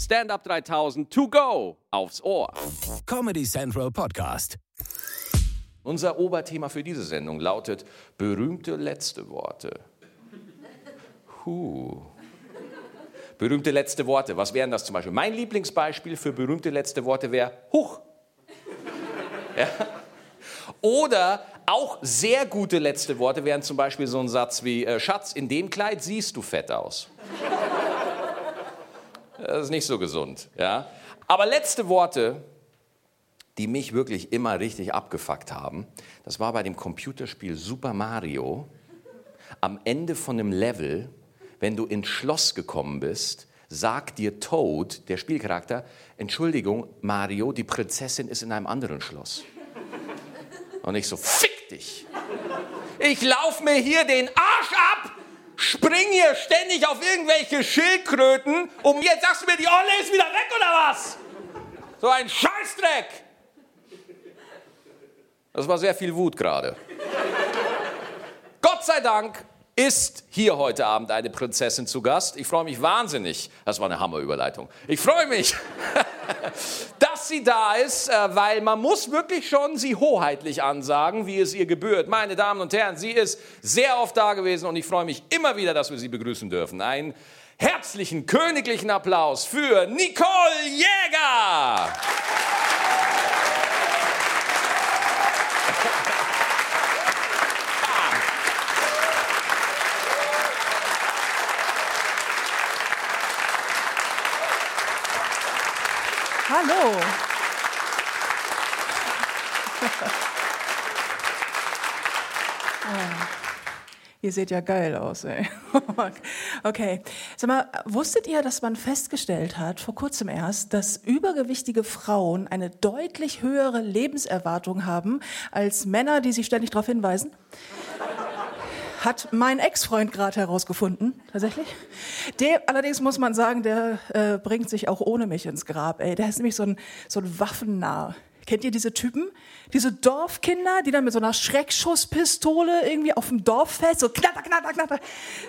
Stand Up 3000 to go aufs Ohr. Comedy Central Podcast. Unser Oberthema für diese Sendung lautet berühmte letzte Worte. Huh. Berühmte letzte Worte. Was wären das zum Beispiel? Mein Lieblingsbeispiel für berühmte letzte Worte wäre Huch. Ja. Oder auch sehr gute letzte Worte wären zum Beispiel so ein Satz wie äh, Schatz, in dem Kleid siehst du fett aus. Das ist nicht so gesund. Ja? Aber letzte Worte, die mich wirklich immer richtig abgefuckt haben, das war bei dem Computerspiel Super Mario. Am Ende von einem Level, wenn du ins Schloss gekommen bist, sagt dir Toad, der Spielcharakter, Entschuldigung, Mario, die Prinzessin ist in einem anderen Schloss. Und ich so, fick dich! Ich lauf mir hier den Arsch ab, spring hier ständig auf irgendwelche Schildkröten und jetzt sagst du mir, die Olle ist wieder weg oder was? So ein Scheißdreck! Das war sehr viel Wut gerade. Gott sei Dank ist hier heute Abend eine Prinzessin zu Gast. Ich freue mich wahnsinnig. Das war eine Hammerüberleitung. Ich freue mich, sie da ist, äh, weil man muss wirklich schon sie hoheitlich ansagen, wie es ihr gebührt. Meine Damen und Herren, sie ist sehr oft da gewesen und ich freue mich immer wieder, dass wir sie begrüßen dürfen. Einen herzlichen königlichen Applaus für Nicole Jäger. Hallo. Oh, ihr seht ja geil aus, ey. Okay. Sag mal, wusstet ihr, dass man festgestellt hat, vor kurzem erst, dass übergewichtige Frauen eine deutlich höhere Lebenserwartung haben als Männer, die sich ständig darauf hinweisen? Hat mein Ex-Freund gerade herausgefunden, tatsächlich. Der, allerdings muss man sagen, der äh, bringt sich auch ohne mich ins Grab. Ey. Der ist nämlich so ein, so ein Waffennah. Kennt ihr diese Typen? Diese Dorfkinder, die dann mit so einer Schreckschusspistole irgendwie auf dem Dorffest, so knatter, knatter, knatter.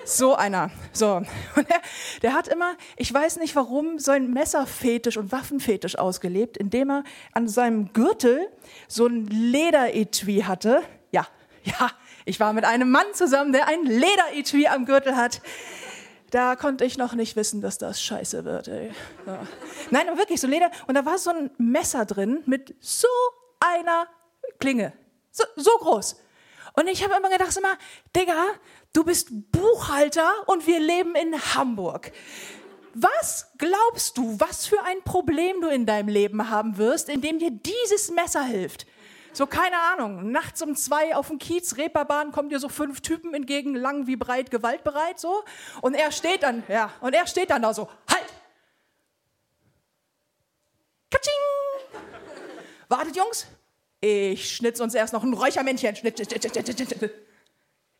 So einer. So. Und der, der hat immer, ich weiß nicht warum, so ein Messerfetisch und Waffenfetisch ausgelebt, indem er an seinem Gürtel so ein Lederetui hatte. Ja, ja, ich war mit einem Mann zusammen, der ein Lederetui am Gürtel hat. Da konnte ich noch nicht wissen, dass das scheiße wird. Ey. Ja. Nein, aber wirklich so Leder. Und da war so ein Messer drin mit so einer Klinge. So, so groß. Und ich habe immer gedacht, immer, Digga, du bist Buchhalter und wir leben in Hamburg. Was glaubst du, was für ein Problem du in deinem Leben haben wirst, indem dir dieses Messer hilft? So, keine Ahnung, nachts um zwei auf dem Kiez, Reeperbahn, kommen dir so fünf Typen entgegen, lang wie breit, gewaltbereit, so. Und er steht dann, ja, und er steht dann da so, halt! Katsching! Wartet, Jungs. Ich schnitz uns erst noch ein Räuchermännchen.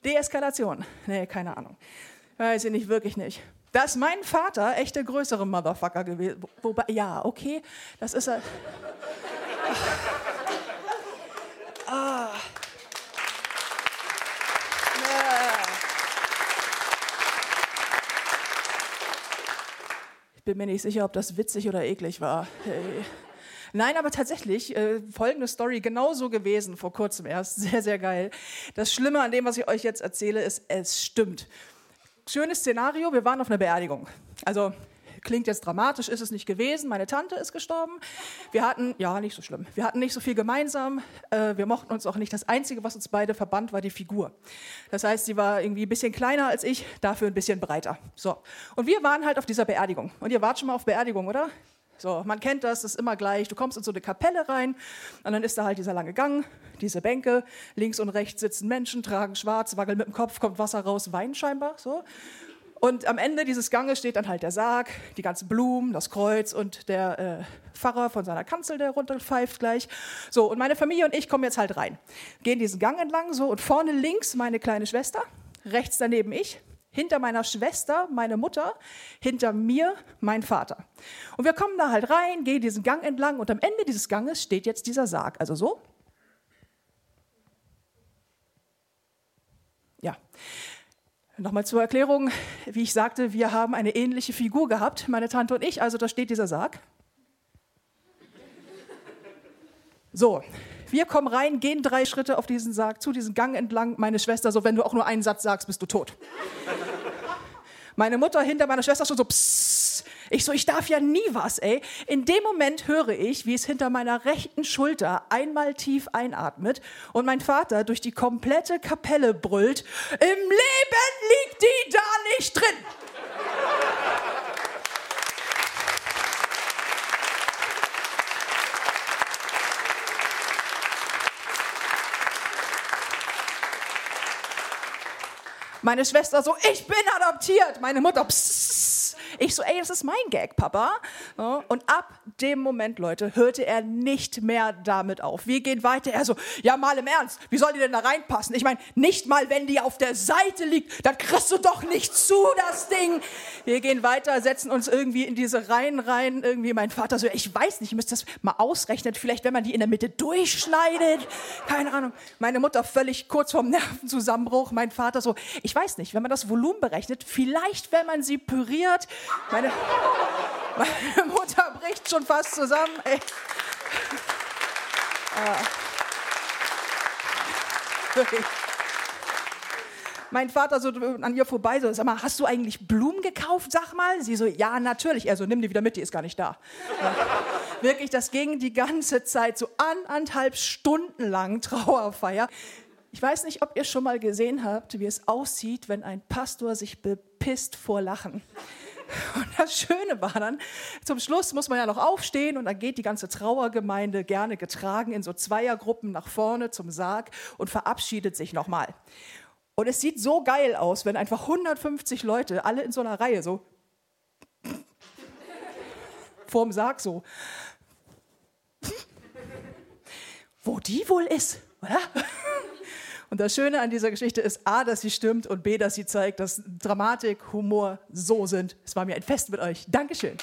Deeskalation. Nee, keine Ahnung. Weiß ich nicht, wirklich nicht. Da ist mein Vater echt der größere Motherfucker gewesen. Wobei, ja, okay, das ist er. Ah. Ja. Ich bin mir nicht sicher, ob das witzig oder eklig war. Hey. Nein, aber tatsächlich, äh, folgende Story genauso gewesen, vor kurzem erst. Sehr, sehr geil. Das Schlimme an dem, was ich euch jetzt erzähle, ist, es stimmt. Schönes Szenario, wir waren auf einer Beerdigung. Also Klingt jetzt dramatisch, ist es nicht gewesen. Meine Tante ist gestorben. Wir hatten, ja, nicht so schlimm. Wir hatten nicht so viel gemeinsam. Äh, wir mochten uns auch nicht. Das Einzige, was uns beide verband, war die Figur. Das heißt, sie war irgendwie ein bisschen kleiner als ich, dafür ein bisschen breiter. So. Und wir waren halt auf dieser Beerdigung. Und ihr wart schon mal auf Beerdigung, oder? So, man kennt das, das ist immer gleich. Du kommst in so eine Kapelle rein und dann ist da halt dieser lange Gang, diese Bänke, links und rechts sitzen Menschen, tragen schwarz, wackeln mit dem Kopf, kommt Wasser raus, Wein scheinbar, so. Und am Ende dieses Ganges steht dann halt der Sarg, die ganzen Blumen, das Kreuz und der äh, Pfarrer von seiner Kanzel, der runterpfeift gleich. So, und meine Familie und ich kommen jetzt halt rein. Gehen diesen Gang entlang so und vorne links meine kleine Schwester, rechts daneben ich, hinter meiner Schwester meine Mutter, hinter mir mein Vater. Und wir kommen da halt rein, gehen diesen Gang entlang und am Ende dieses Ganges steht jetzt dieser Sarg. Also so. Ja. Nochmal zur Erklärung, wie ich sagte, wir haben eine ähnliche Figur gehabt, meine Tante und ich. Also da steht dieser Sarg. So, wir kommen rein, gehen drei Schritte auf diesen Sarg, zu diesem Gang entlang. Meine Schwester, so wenn du auch nur einen Satz sagst, bist du tot. Meine Mutter hinter meiner Schwester schon so, psst. Ich so, ich darf ja nie was, ey. In dem Moment höre ich, wie es hinter meiner rechten Schulter einmal tief einatmet und mein Vater durch die komplette Kapelle brüllt, im Leben liegt die da nicht drin. Meine Schwester so, ich bin adoptiert. Meine Mutter, psst. Ich so, ey, das ist mein Gag, Papa. Und ab dem Moment, Leute, hörte er nicht mehr damit auf. Wir gehen weiter. Er so, ja, mal im Ernst, wie soll die denn da reinpassen? Ich meine, nicht mal, wenn die auf der Seite liegt, dann kriegst du doch nicht zu, das Ding. Wir gehen weiter, setzen uns irgendwie in diese Reihen rein. Irgendwie mein Vater so, ich weiß nicht, ich müsste das mal ausrechnen. Vielleicht, wenn man die in der Mitte durchschneidet. Keine Ahnung. Meine Mutter völlig kurz vorm Nervenzusammenbruch. Mein Vater so, ich weiß nicht, wenn man das Volumen berechnet, vielleicht, wenn man sie püriert. Meine, meine Mutter bricht schon fast zusammen. Ey. Ah. Mein Vater so an ihr vorbei, so, sag mal, hast du eigentlich Blumen gekauft, sag mal? Sie so, ja, natürlich. Er so, nimm die wieder mit, die ist gar nicht da. Wirklich, das ging die ganze Zeit, so anderthalb Stunden lang Trauerfeier. Ich weiß nicht, ob ihr schon mal gesehen habt, wie es aussieht, wenn ein Pastor sich bepisst vor Lachen. Und das Schöne war dann, zum Schluss muss man ja noch aufstehen und dann geht die ganze Trauergemeinde gerne getragen in so Zweiergruppen nach vorne zum Sarg und verabschiedet sich nochmal. Und es sieht so geil aus, wenn einfach 150 Leute alle in so einer Reihe so vorm Sarg so. Wo die wohl ist, oder? Und das Schöne an dieser Geschichte ist A, dass sie stimmt und B, dass sie zeigt, dass Dramatik, Humor so sind. Es war mir ein Fest mit euch. Dankeschön.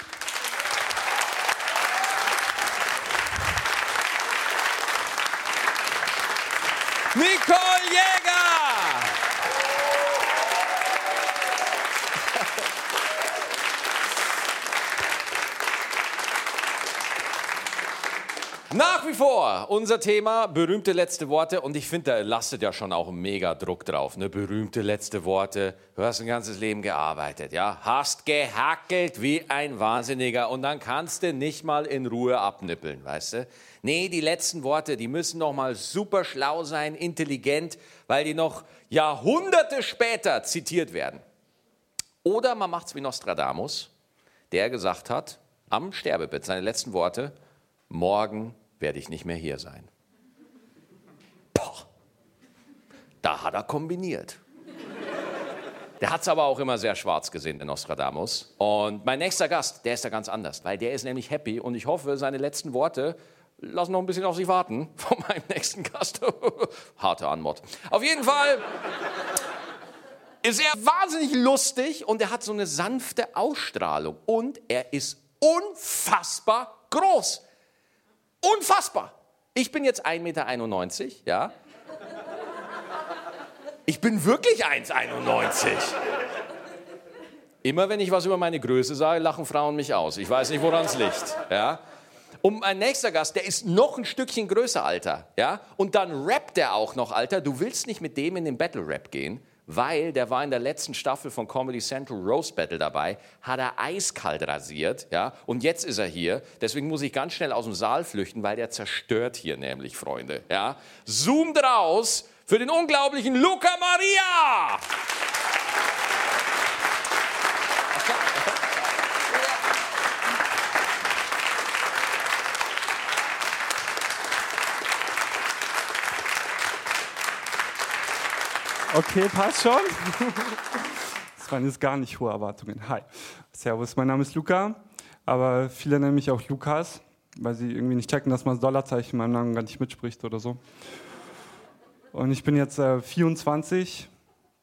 Unser Thema berühmte letzte Worte und ich finde, da lastet ja schon auch mega Druck drauf. Ne? Berühmte letzte Worte. Du hast ein ganzes Leben gearbeitet, ja, hast gehackelt wie ein Wahnsinniger und dann kannst du nicht mal in Ruhe abnippeln, weißt du? Nee, die letzten Worte, die müssen noch mal super schlau sein, intelligent, weil die noch Jahrhunderte später zitiert werden. Oder man macht's wie Nostradamus, der gesagt hat, am Sterbebett seine letzten Worte: Morgen werde ich nicht mehr hier sein. Boah, da hat er kombiniert. Der hat es aber auch immer sehr schwarz gesehen, der Nostradamus. Und mein nächster Gast, der ist da ganz anders, weil der ist nämlich happy und ich hoffe, seine letzten Worte lassen noch ein bisschen auf sich warten von meinem nächsten Gast. Harte Anmod. Auf jeden Fall ist er wahnsinnig lustig und er hat so eine sanfte Ausstrahlung und er ist unfassbar groß. Unfassbar. Ich bin jetzt 1,91 Meter, ja. Ich bin wirklich 1,91. Immer wenn ich was über meine Größe sage, lachen Frauen mich aus. Ich weiß nicht, woran es liegt. Ja? Und mein nächster Gast, der ist noch ein Stückchen größer, Alter. Ja? Und dann rappt er auch noch, Alter. Du willst nicht mit dem in den Battle Rap gehen weil der war in der letzten Staffel von Comedy Central Rose Battle dabei, hat er eiskalt rasiert, ja, und jetzt ist er hier. Deswegen muss ich ganz schnell aus dem Saal flüchten, weil der zerstört hier nämlich, Freunde, ja. Zoomt raus für den unglaublichen Luca Maria! Okay, passt schon. Das waren jetzt gar nicht hohe Erwartungen. Hi. Servus, mein Name ist Luca, aber viele nennen mich auch Lukas, weil sie irgendwie nicht checken, dass man das Dollarzeichen in meinem Namen gar nicht mitspricht oder so. Und ich bin jetzt äh, 24,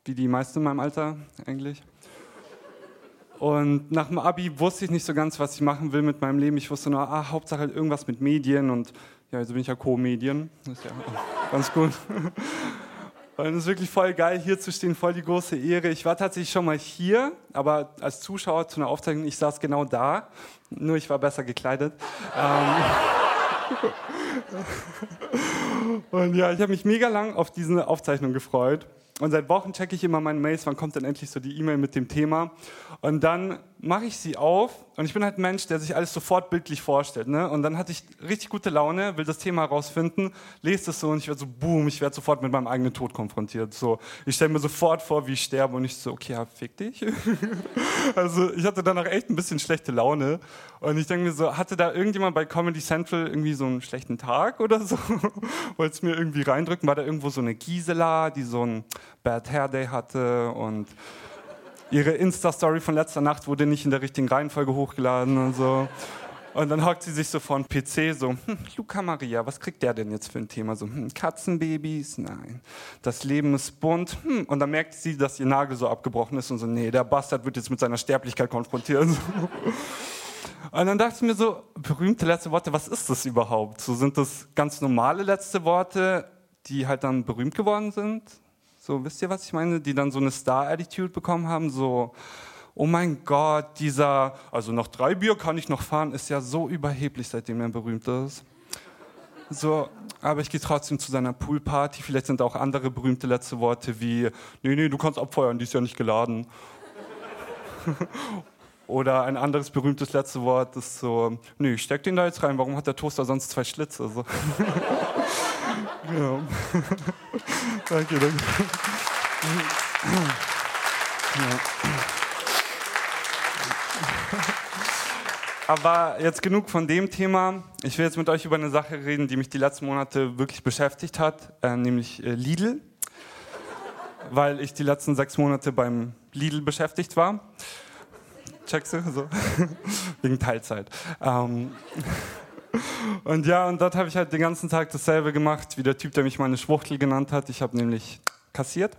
wie die meisten in meinem Alter eigentlich. Und nach dem Abi wusste ich nicht so ganz, was ich machen will mit meinem Leben. Ich wusste nur, ah, Hauptsache halt irgendwas mit Medien und ja, also bin ich ja Co-Medien. Das ist ja ganz gut. Und es ist wirklich voll geil, hier zu stehen, voll die große Ehre. Ich war tatsächlich schon mal hier, aber als Zuschauer zu einer Aufzeichnung, ich saß genau da, nur ich war besser gekleidet. Ähm und ja, ich habe mich mega lang auf diese Aufzeichnung gefreut. Und seit Wochen checke ich immer meine Mails, wann kommt denn endlich so die E-Mail mit dem Thema. Und dann mache ich sie auf und ich bin halt ein Mensch, der sich alles sofort bildlich vorstellt. Ne? Und dann hatte ich richtig gute Laune, will das Thema herausfinden, lese das so und ich werde so, boom, ich werde sofort mit meinem eigenen Tod konfrontiert. So, ich stelle mir sofort vor, wie ich sterbe und ich so, okay, ja, fick dich. also ich hatte danach echt ein bisschen schlechte Laune und ich denke mir so, hatte da irgendjemand bei Comedy Central irgendwie so einen schlechten Tag oder so? Wollte es mir irgendwie reindrücken? War da irgendwo so eine Gisela, die so einen Bad Hair Day hatte und ihre Insta-Story von letzter Nacht wurde nicht in der richtigen Reihenfolge hochgeladen und so. Und dann hockt sie sich so vor den PC so, hm, Luca Maria, was kriegt der denn jetzt für ein Thema? So, hm, Katzenbabys? Nein. Das Leben ist bunt. Hm. Und dann merkt sie, dass ihr Nagel so abgebrochen ist und so, nee, der Bastard wird jetzt mit seiner Sterblichkeit konfrontiert. Und dann dachte ich mir so, berühmte letzte Worte, was ist das überhaupt? So sind das ganz normale letzte Worte, die halt dann berühmt geworden sind? So, wisst ihr, was ich meine? Die dann so eine Star-Attitude bekommen haben, so, oh mein Gott, dieser, also noch drei Bier kann ich noch fahren, ist ja so überheblich, seitdem er berühmt ist. So, aber ich gehe trotzdem zu seiner Poolparty. Vielleicht sind auch andere berühmte letzte Worte wie, nee, nee, du kannst abfeuern, die ist ja nicht geladen. Oder ein anderes berühmtes letzte Wort ist so, nee, ich steck den da jetzt rein, warum hat der Toaster sonst zwei Schlitze? So. ja. danke, danke. Aber jetzt genug von dem Thema. Ich will jetzt mit euch über eine Sache reden, die mich die letzten Monate wirklich beschäftigt hat, äh, nämlich äh, Lidl. Weil ich die letzten sechs Monate beim Lidl beschäftigt war. Checkst du? So. Wegen Teilzeit. Ähm. Und ja, und dort habe ich halt den ganzen Tag dasselbe gemacht, wie der Typ, der mich mal eine Schwuchtel genannt hat. Ich habe nämlich kassiert.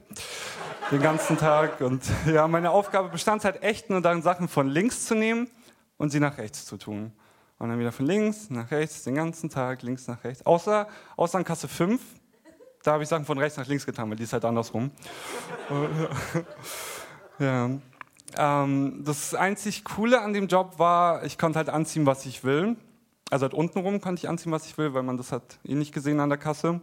Den ganzen Tag. Und ja, meine Aufgabe bestand halt echt nur darin, Sachen von links zu nehmen und sie nach rechts zu tun. Und dann wieder von links nach rechts, den ganzen Tag, links nach rechts. Außer, außer an Kasse 5, da habe ich Sachen von rechts nach links getan, weil die ist halt andersrum. ja. Ähm, das einzig Coole an dem Job war, ich konnte halt anziehen, was ich will. Also halt untenrum konnte ich anziehen, was ich will, weil man das hat eh nicht gesehen an der Kasse.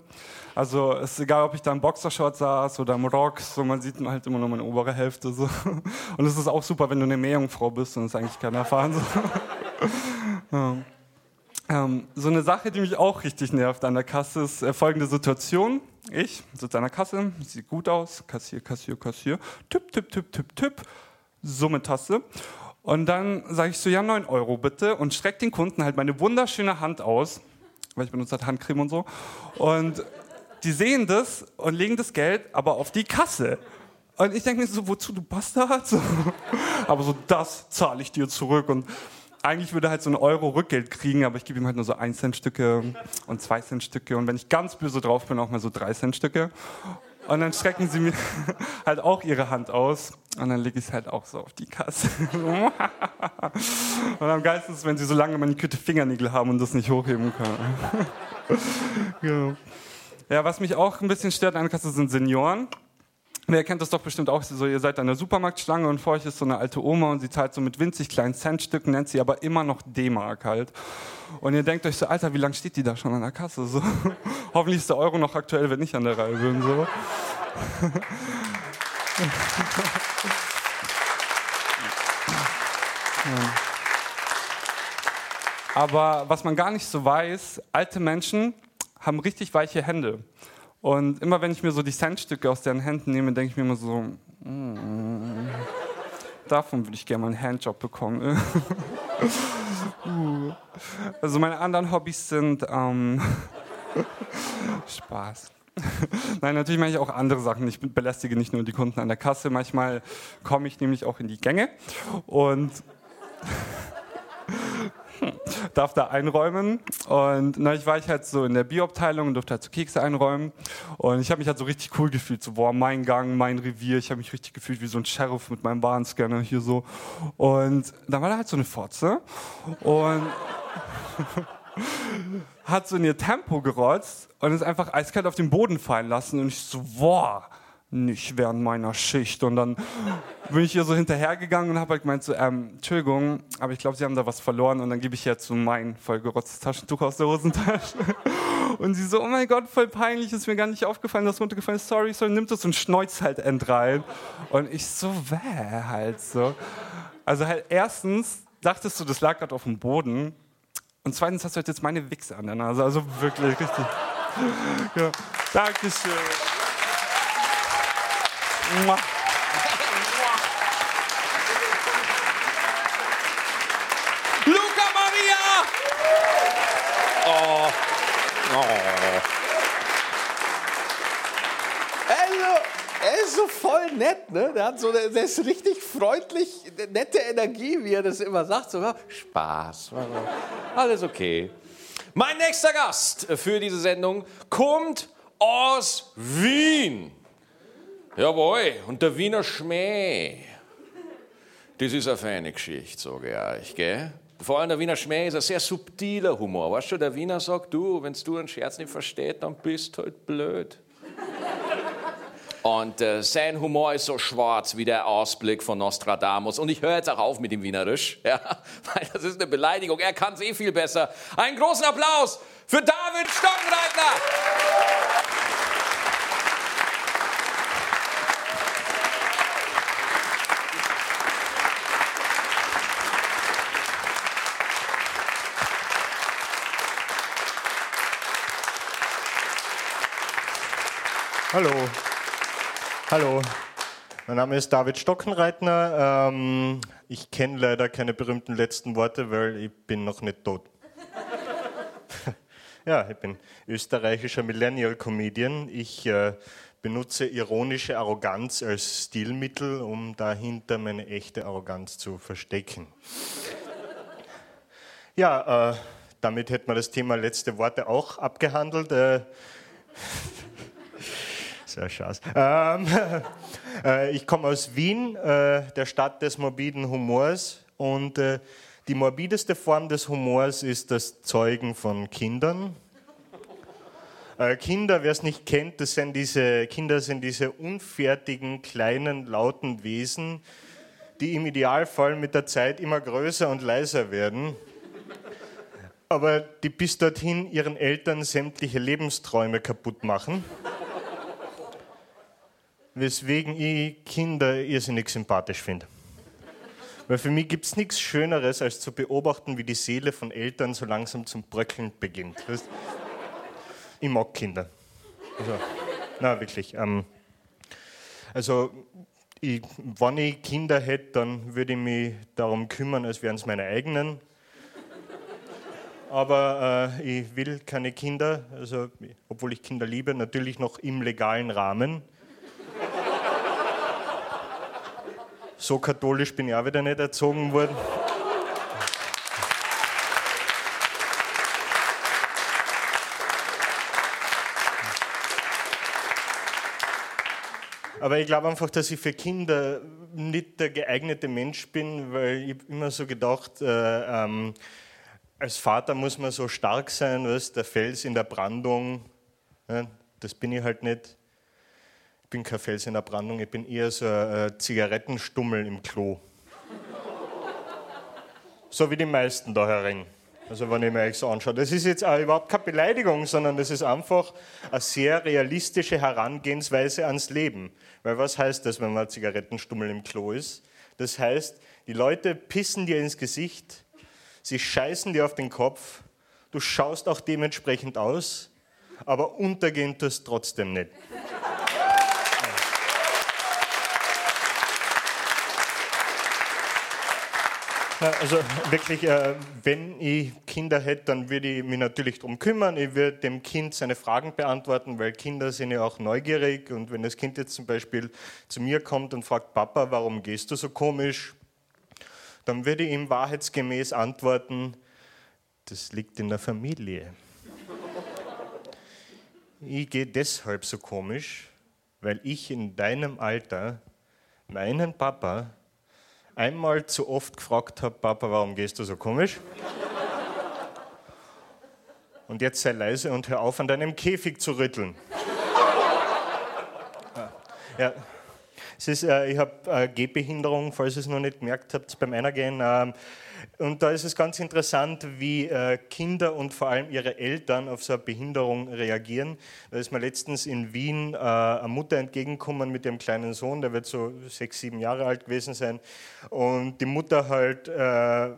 Also es ist egal, ob ich da im Boxershort saß oder im Rock, so man sieht halt immer nur meine obere Hälfte. So. Und es ist auch super, wenn du eine Meerjungfrau bist und es eigentlich keiner erfahren. So. ja. ähm, so eine Sache, die mich auch richtig nervt an der Kasse, ist äh, folgende Situation. Ich sitze an der Kasse, sieht gut aus, Kassier, Kassier, Kassier, Tipp, Tipp, Tipp, Tipp, Tipp, Summe-Taste. Und dann sage ich so, ja, 9 Euro bitte und strecke den Kunden halt meine wunderschöne Hand aus, weil ich benutze halt Handcreme und so. Und die sehen das und legen das Geld aber auf die Kasse. Und ich denke mir so, wozu du Bastard? So. Aber so, das zahle ich dir zurück. Und eigentlich würde er halt so ein Euro Rückgeld kriegen, aber ich gebe ihm halt nur so 1 Cent Stücke und 2 Cent Stücke und wenn ich ganz böse drauf bin, auch mal so 3 Cent Stücke. Und dann strecken sie mir halt auch ihre Hand aus und dann lege ich es halt auch so auf die Kasse. und am geilsten ist, wenn sie so lange manikürte Fingernägel haben und das nicht hochheben können. genau. Ja, was mich auch ein bisschen stört an der Kasse sind Senioren. Wer kennt das doch bestimmt auch so, ihr seid an der Supermarktschlange und vor euch ist so eine alte Oma und sie zahlt so mit winzig kleinen Centstücken, nennt sie aber immer noch D-Mark halt. Und ihr denkt euch so, Alter, wie lange steht die da schon an der Kasse? So. Hoffentlich ist der Euro noch aktuell, wenn ich an der Reihe bin. So. Aber was man gar nicht so weiß, alte Menschen haben richtig weiche Hände. Und immer wenn ich mir so die Centstücke aus deren Händen nehme, denke ich mir immer so, mm, davon würde ich gerne mal einen Handjob bekommen. Also meine anderen Hobbys sind ähm, Spaß. Nein, natürlich mache ich auch andere Sachen. Ich belästige nicht nur die Kunden an der Kasse. Manchmal komme ich nämlich auch in die Gänge und darf da einräumen. Und neulich war ich halt so in der Bioabteilung und durfte halt so Kekse einräumen. Und ich habe mich halt so richtig cool gefühlt. So, boah, mein Gang, mein Revier. Ich habe mich richtig gefühlt wie so ein Sheriff mit meinem Warnscanner hier so. Und dann war da halt so eine Fotze. Und hat so in ihr Tempo gerotzt und ist einfach eiskalt auf den Boden fallen lassen. Und ich so, boah, nicht während meiner Schicht. Und dann bin ich ihr so hinterhergegangen und habe halt gemeint so, ähm, Entschuldigung, aber ich glaube, Sie haben da was verloren. Und dann gebe ich jetzt so mein vollgerotztes Taschentuch aus der Hosentasche. Und sie so, oh mein Gott, voll peinlich, ist mir gar nicht aufgefallen, dass runtergefallen ist. Sorry, sorry, nimmt es und schneuzt halt endrein. Und ich so, wäh, halt so. Also halt erstens dachtest du, das lag gerade auf dem Boden. Und zweitens hast du halt jetzt meine Wichse an der Nase. Also wirklich, richtig. Ja. Dankeschön. Luca Maria! Oh. Oh. Er ist so voll nett, ne? Der, hat so, der ist richtig freundlich, nette Energie, wie er das immer sagt. So, Spaß. Alles okay. Mein nächster Gast für diese Sendung kommt aus Wien. Jawohl, und der Wiener Schmäh. Das ist eine feine Geschichte, sage ich euch, gell? Vor allem der Wiener Schmäh ist ein sehr subtiler Humor. Weißt du, der Wiener sagt, du, wenn du einen Scherz nicht verstehst, dann bist du halt blöd. Und äh, sein Humor ist so schwarz wie der Ausblick von Nostradamus. Und ich höre jetzt auch auf mit dem Wienerisch, ja, weil das ist eine Beleidigung. Er kann es eh viel besser. Einen großen Applaus für David Stockenreitner. Hallo. Hallo. Mein Name ist David Stockenreitner. Ähm, ich kenne leider keine berühmten letzten Worte, weil ich bin noch nicht tot. ja, ich bin österreichischer Millennial Comedian. Ich äh, benutze ironische Arroganz als Stilmittel, um dahinter meine echte Arroganz zu verstecken. Ja, äh, damit hätten wir das Thema letzte Worte auch abgehandelt. Äh, sehr Spaß. Ähm, äh, ich komme aus Wien, äh, der Stadt des morbiden Humors. Und äh, die morbideste Form des Humors ist das Zeugen von Kindern. Äh, Kinder, wer es nicht kennt, das sind diese Kinder sind diese unfertigen, kleinen, lauten Wesen, die im Idealfall mit der Zeit immer größer und leiser werden aber die bis dorthin ihren Eltern sämtliche Lebensträume kaputt machen weswegen ich Kinder irrsinnig sympathisch finde. Weil für mich gibt es nichts Schöneres, als zu beobachten, wie die Seele von Eltern so langsam zum Bröckeln beginnt. Ich mag Kinder. Also, na, wirklich. Ähm, also, ich, wenn ich Kinder hätte, dann würde ich mich darum kümmern, als wären es meine eigenen. Aber äh, ich will keine Kinder, also, obwohl ich Kinder liebe, natürlich noch im legalen Rahmen. So katholisch bin ich auch wieder nicht erzogen worden. Aber ich glaube einfach, dass ich für Kinder nicht der geeignete Mensch bin, weil ich immer so gedacht, äh, ähm, als Vater muss man so stark sein, was der Fels in der Brandung. Ja, das bin ich halt nicht bin kein Fels in der Brandung, ich bin eher so ein Zigarettenstummel im Klo. so wie die meisten da herin. Also wenn ich mir euch so anschaue. Das ist jetzt auch überhaupt keine Beleidigung, sondern das ist einfach eine sehr realistische Herangehensweise ans Leben. Weil was heißt das, wenn man Zigarettenstummel im Klo ist? Das heißt, die Leute pissen dir ins Gesicht, sie scheißen dir auf den Kopf, du schaust auch dementsprechend aus, aber untergehen tust trotzdem nicht. Also wirklich, äh, wenn ich Kinder hätte, dann würde ich mich natürlich darum kümmern. Ich würde dem Kind seine Fragen beantworten, weil Kinder sind ja auch neugierig. Und wenn das Kind jetzt zum Beispiel zu mir kommt und fragt, Papa, warum gehst du so komisch? Dann würde ich ihm wahrheitsgemäß antworten, das liegt in der Familie. Ich gehe deshalb so komisch, weil ich in deinem Alter meinen Papa einmal zu oft gefragt habe, Papa, warum gehst du so komisch? Und jetzt sei leise und hör auf, an deinem Käfig zu rütteln. ja. Es ist, äh, ich habe äh, Gehbehinderung, falls ihr es noch nicht gemerkt habt, beim Einergehen. Ähm, und da ist es ganz interessant, wie äh, Kinder und vor allem ihre Eltern auf so eine Behinderung reagieren. Da ist mir letztens in Wien äh, eine Mutter entgegengekommen mit ihrem kleinen Sohn, der wird so sechs, sieben Jahre alt gewesen sein. Und die Mutter halt äh,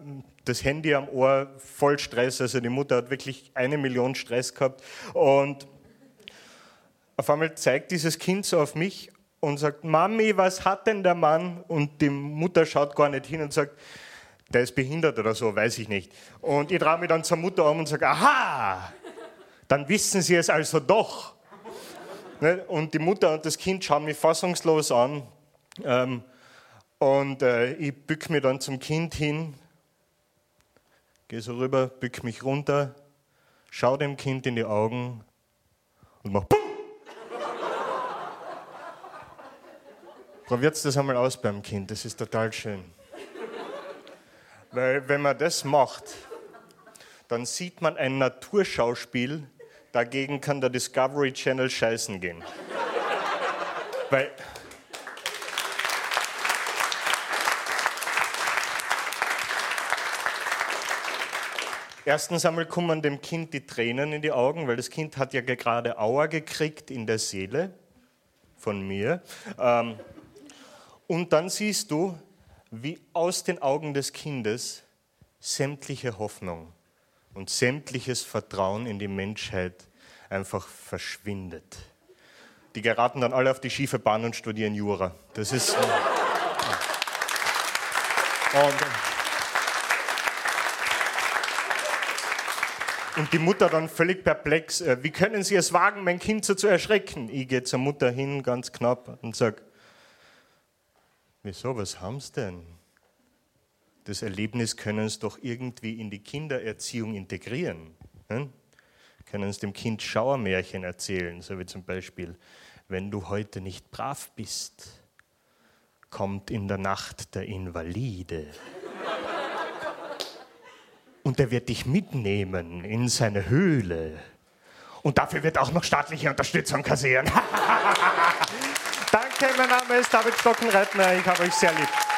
das Handy am Ohr, voll Stress. Also die Mutter hat wirklich eine Million Stress gehabt. Und auf einmal zeigt dieses Kind so auf mich und sagt, Mami, was hat denn der Mann? Und die Mutter schaut gar nicht hin und sagt, der ist behindert oder so, weiß ich nicht. Und ich traue mich dann zur Mutter um und sage, aha, dann wissen Sie es also doch. Ne? Und die Mutter und das Kind schauen mich fassungslos an. Ähm, und äh, ich bück mich dann zum Kind hin, gehe so rüber, bück mich runter, schau dem Kind in die Augen und mach BUM! Probiert das einmal aus beim Kind, das ist total schön. Weil wenn man das macht, dann sieht man ein Naturschauspiel, dagegen kann der Discovery Channel scheißen gehen. Weil Erstens einmal kommen dem Kind die Tränen in die Augen, weil das Kind hat ja gerade Aua gekriegt in der Seele von mir. Ähm, und dann siehst du, wie aus den Augen des Kindes sämtliche Hoffnung und sämtliches Vertrauen in die Menschheit einfach verschwindet. Die geraten dann alle auf die schiefe Bahn und studieren Jura. Das ist. Und, die Mutter dann völlig perplex. Äh, wie können Sie es wagen, mein Kind so zu erschrecken? Ich gehe zur Mutter hin, ganz knapp, und sage, Wieso, was haben sie denn? Das Erlebnis können sie doch irgendwie in die Kindererziehung integrieren. Ne? Können sie dem Kind Schauermärchen erzählen, so wie zum Beispiel, wenn du heute nicht brav bist, kommt in der Nacht der Invalide. Und er wird dich mitnehmen in seine Höhle. Und dafür wird auch noch staatliche Unterstützung kassieren. Danke, mein Name ist David Stockenreitner. Ich habe euch sehr lieb.